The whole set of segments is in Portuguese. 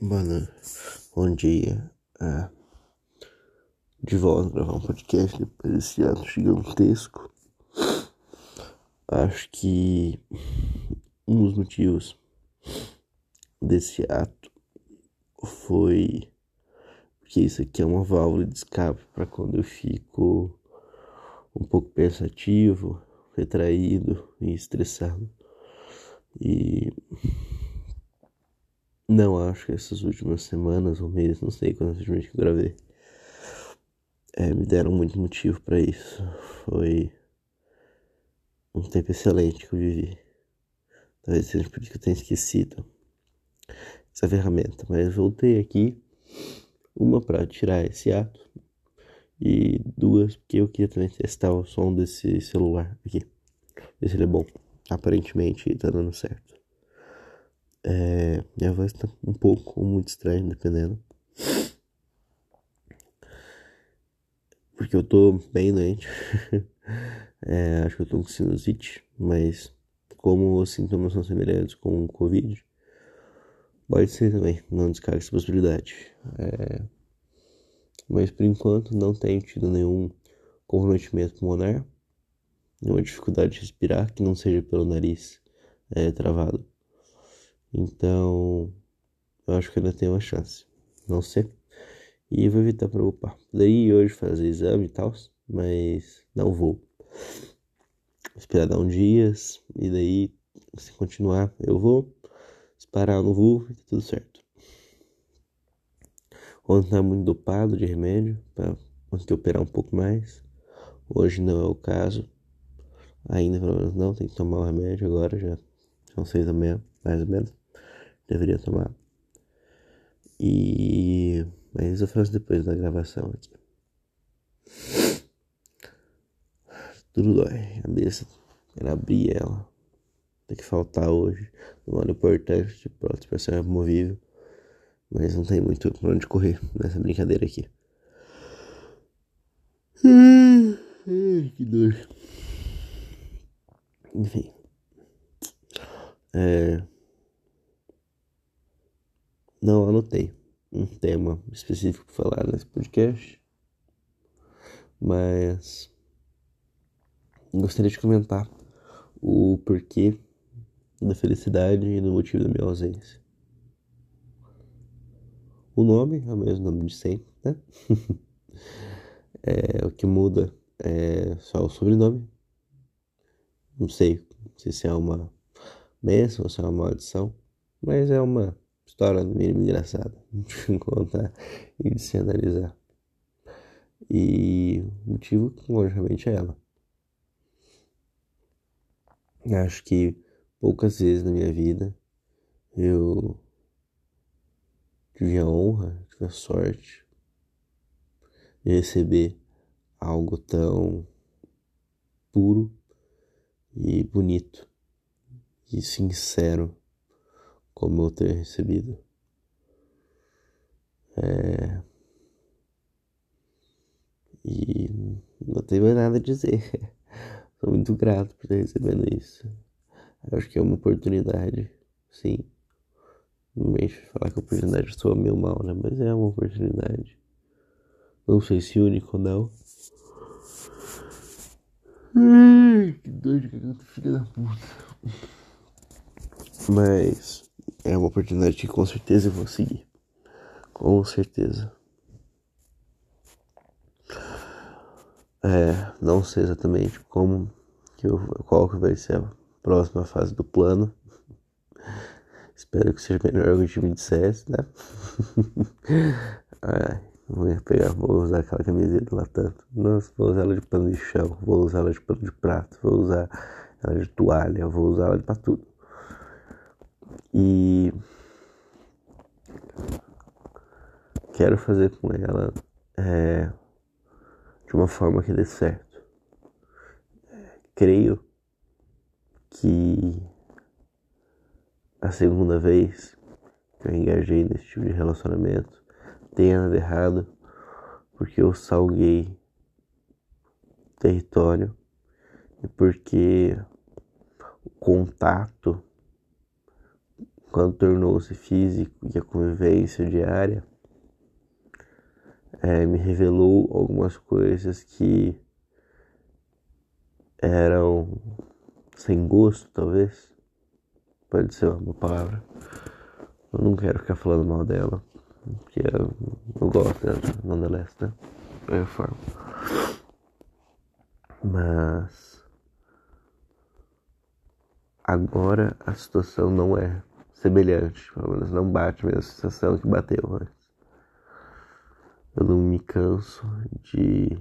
Mano, bom dia. É, de volta a gravar um podcast depois desse ato gigantesco. Acho que um dos motivos desse ato foi porque isso aqui é uma válvula de escape para quando eu fico um pouco pensativo, retraído e estressado. E não acho que essas últimas semanas ou meses, não sei quando recentemente que eu gravei, é, me deram muito motivo para isso. Foi um tempo excelente que eu vivi. Talvez seja por isso que eu tenha esquecido essa ferramenta, mas voltei aqui, uma para tirar esse ato e duas porque eu queria também testar o som desse celular aqui, ver se ele é bom. Aparentemente tá dando certo. É, minha voz tá um pouco muito estranha, dependendo. Porque eu tô bem doente. é, acho que eu tô com sinusite, mas como os sintomas são semelhantes com o Covid, pode ser também, não descarga essa possibilidade. É, mas por enquanto não tenho tido nenhum comprometimento pulmonar, nenhuma dificuldade de respirar que não seja pelo nariz é, travado. Então, eu acho que ainda tem uma chance. Não sei. E vou evitar preocupar. Daí hoje fazer exame e tal, mas não vou. Esperar dar uns dias e daí, se continuar, eu vou. Se parar, eu não vou tá tudo certo. Ontem tá muito dopado de remédio para conseguir operar um pouco mais. Hoje não é o caso. Ainda pelo menos não, tem que tomar o remédio agora já. São seis da manhã, mais ou menos deveria tomar. E. Mas eu faço depois da gravação aqui. Tudo dói. A cabeça. Quero abrir ela. Tem que faltar hoje. Um ano importante de prótese para ser removível. Mas não tem muito pra onde correr nessa brincadeira aqui. Que dor. Enfim. É não anotei um tema específico para falar nesse podcast, mas gostaria de comentar o porquê da felicidade e do motivo da minha ausência. O nome é o mesmo nome de sempre, né? é, o que muda é só o sobrenome. Não sei se é uma bênção ou se é uma maldição, mas é uma história no mínimo engraçada de contar e de se analisar. E o motivo, logicamente, é ela. Acho que poucas vezes na minha vida eu tive a honra, tive a sorte de receber algo tão puro e bonito e sincero como eu ter recebido. É... E não tenho mais nada a dizer. Sou muito grato por ter recebido isso. Acho que é uma oportunidade, sim. Não falar que a oportunidade soa meio mal, né? Mas é uma oportunidade. Não sei se único ou não. Ai, que dor de garganta, filha da puta. Mas é uma oportunidade que com certeza eu vou seguir. Com certeza. É, não sei exatamente como que eu, qual que vai ser a próxima fase do plano. Espero que seja melhor que o time dissesse, né? Ai, vou pegar, vou usar aquela camiseta lá tanto. Nossa, vou usar ela de pano de chão, vou usar ela de pano de prato, vou usar ela de toalha, vou usar ela pra tudo. E quero fazer com ela é, de uma forma que dê certo. Creio que a segunda vez que eu engajei nesse tipo de relacionamento tenha nada errado, porque eu salguei território e porque o contato quando tornou-se físico e a convivência diária, é, me revelou algumas coisas que eram sem gosto, talvez. Pode ser uma palavra. Eu não quero ficar falando mal dela, porque eu, eu gosto dela, nonetheless, né? De forma. Mas agora a situação não é semelhante, pelo menos não bate a mesma sensação que bateu antes. Eu não me canso de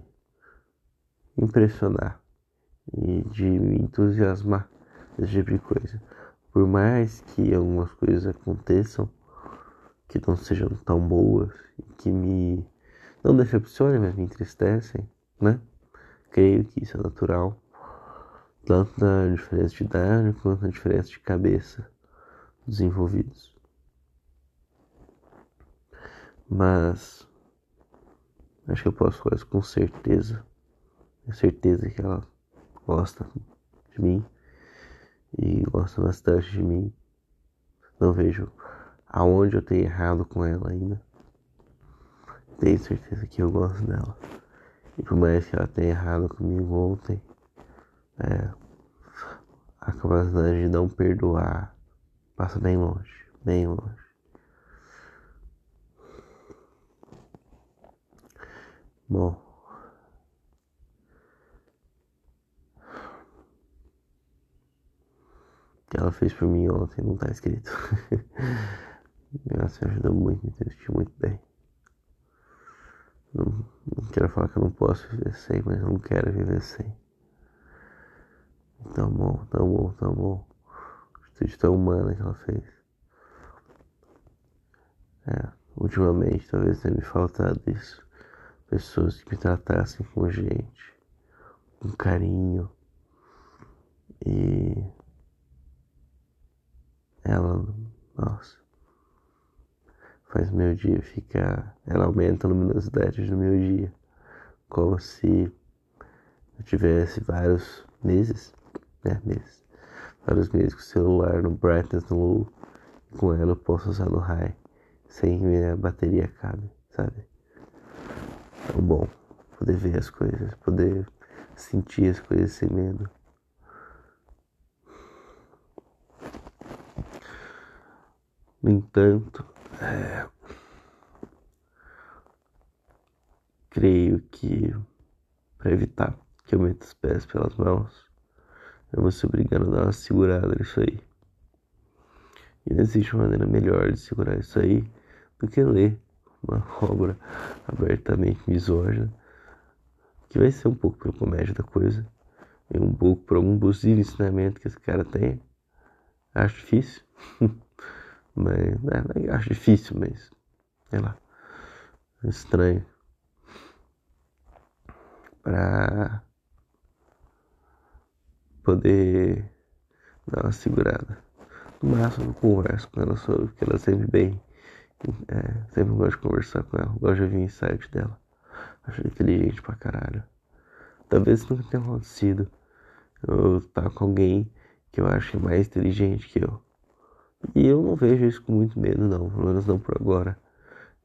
impressionar e de me entusiasmar desse tipo de coisa. Por mais que algumas coisas aconteçam que não sejam tão boas e que me não decepcionem, mas me entristecem, né? Creio que isso é natural, tanto na diferença de idade quanto na diferença de cabeça dos envolvidos. Mas acho que eu posso isso com certeza. Tenho certeza que ela gosta de mim e gosta bastante de mim. Não vejo aonde eu tenho errado com ela ainda. Tenho certeza que eu gosto dela. E por mais que ela tenha errado comigo ontem, é, a capacidade de não perdoar passa bem longe, bem longe. Bom, que ela fez por mim ontem não tá escrito. Nossa, me ajudou muito, me sentiu muito bem. Não, não, quero falar que eu não posso viver sem, mas eu não quero viver sem. Tão bom, tão bom, tão bom. Atitude tão humana que ela fez. É, ultimamente talvez tenha me faltado isso. Pessoas que me tratassem com gente, com carinho. E ela, nossa, faz meu dia ficar. Ela aumenta a luminosidade do meu dia, como se eu tivesse vários meses, né? Meses, vários meses com o celular no brightness no low, e com ela eu posso usar no high, sem que minha bateria acabe, sabe? É bom poder ver as coisas, poder sentir as coisas sem medo. No entanto, é, creio que para evitar que eu meta os pés pelas mãos, eu vou ser obrigado a dar uma segurada nisso aí. E não existe maneira melhor de segurar isso aí do que ler uma obra abertamente misógina, que vai ser um pouco pelo comédia da coisa, e um pouco por algum possível ensinamento que esse cara tem. Acho difícil. Mas né, acho difícil, mas sei lá. É estranho. Pra poder dar uma segurada. No máximo eu converso com ela sobre, porque ela é sempre bem. É, sempre gosto de conversar com ela. Gosto de ouvir o insight dela. Acho inteligente pra caralho. Talvez nunca tenha acontecido eu estar com alguém que eu acho mais inteligente que eu. E eu não vejo isso com muito medo, não, pelo menos não por agora.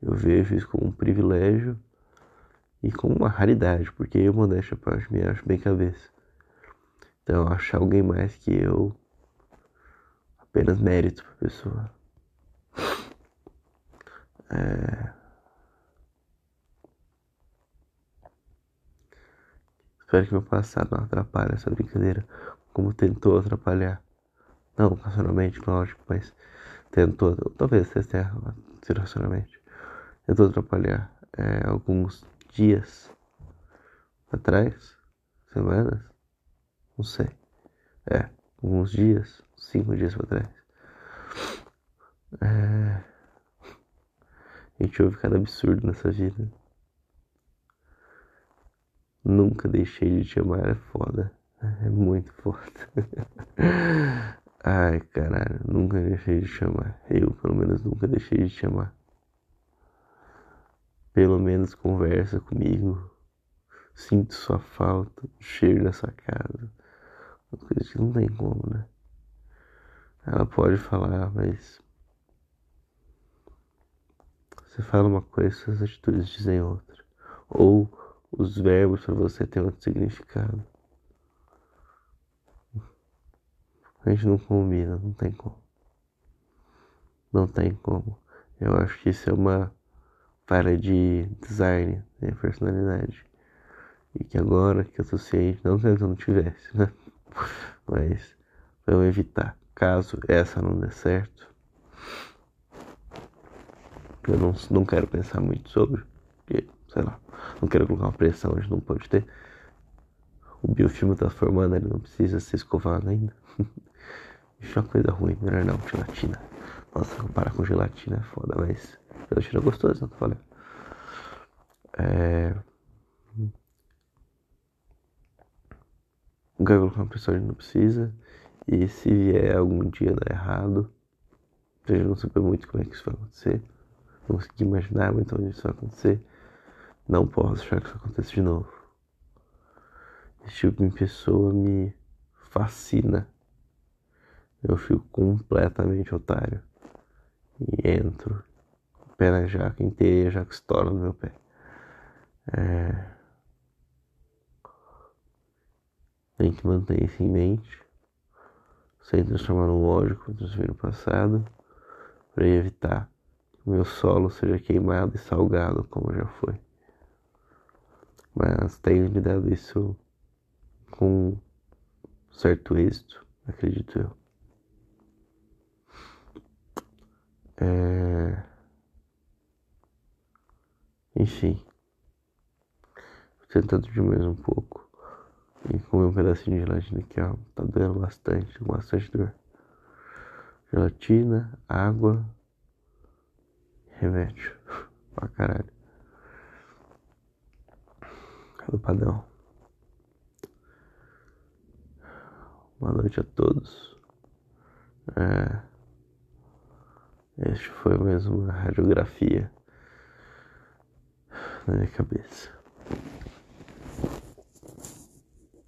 Eu vejo isso como um privilégio e como uma raridade, porque eu, modéstia parte, me acho bem cabeça. Então, achar alguém mais que eu, apenas mérito pra pessoa. É... Espero que meu passado não atrapalhe essa brincadeira, como tentou atrapalhar. Não racionalmente, lógico, mas tentou, talvez sido racionalmente, tentou atrapalhar é, alguns dias atrás, semanas, não sei, é, alguns dias, cinco dias para trás. É, a gente ouve cada absurdo nessa vida. Nunca deixei de te amar, é foda. É muito foda. Ai, caralho, nunca deixei de chamar. Eu, pelo menos, nunca deixei de chamar. Pelo menos conversa comigo. Sinto sua falta, cheiro da sua casa. Uma coisa que não tem como, né? Ela pode falar, mas Você fala uma coisa, suas atitudes dizem outra. Ou os verbos para você têm outro significado. A gente não combina, não tem como. Não tem como. Eu acho que isso é uma falha de design, né, personalidade. E que agora que eu tô ciente, não que eu não tivesse, né? Mas vamos evitar. Caso essa não dê certo, eu não, não quero pensar muito sobre, porque, sei lá, não quero colocar uma pressão onde não pode ter. O biofilme tá formando, ele não precisa ser escovado ainda. Isso é uma coisa ruim, melhor não, gelatina. Nossa, comparar com gelatina é foda, mas gelatina é gostosa, não tô falando. É... Não quero colocar pressão onde não precisa. E se vier algum dia dar errado, eu já não saber muito como é que isso vai acontecer. Não consegui imaginar muito onde isso vai acontecer. Não posso deixar que isso aconteça de novo. Esse tipo de pessoa me fascina. Eu fico completamente otário. E entro, pé na jaca inteira, a jaca estoura no meu pé. É... Tem que manter isso em mente, sem transformar no ódio como transformei no passado, para evitar que o meu solo seja queimado e salgado como já foi. Mas tenho lidado isso com certo êxito, acredito eu. É... Enfim, tentando diminuir um pouco e comer um pedacinho de gelatina que ó, tá doendo bastante, bastante dor. Gelatina, água, remédio. pra caralho. Do padrão. Boa noite a todos. É, este foi mais uma radiografia na minha cabeça.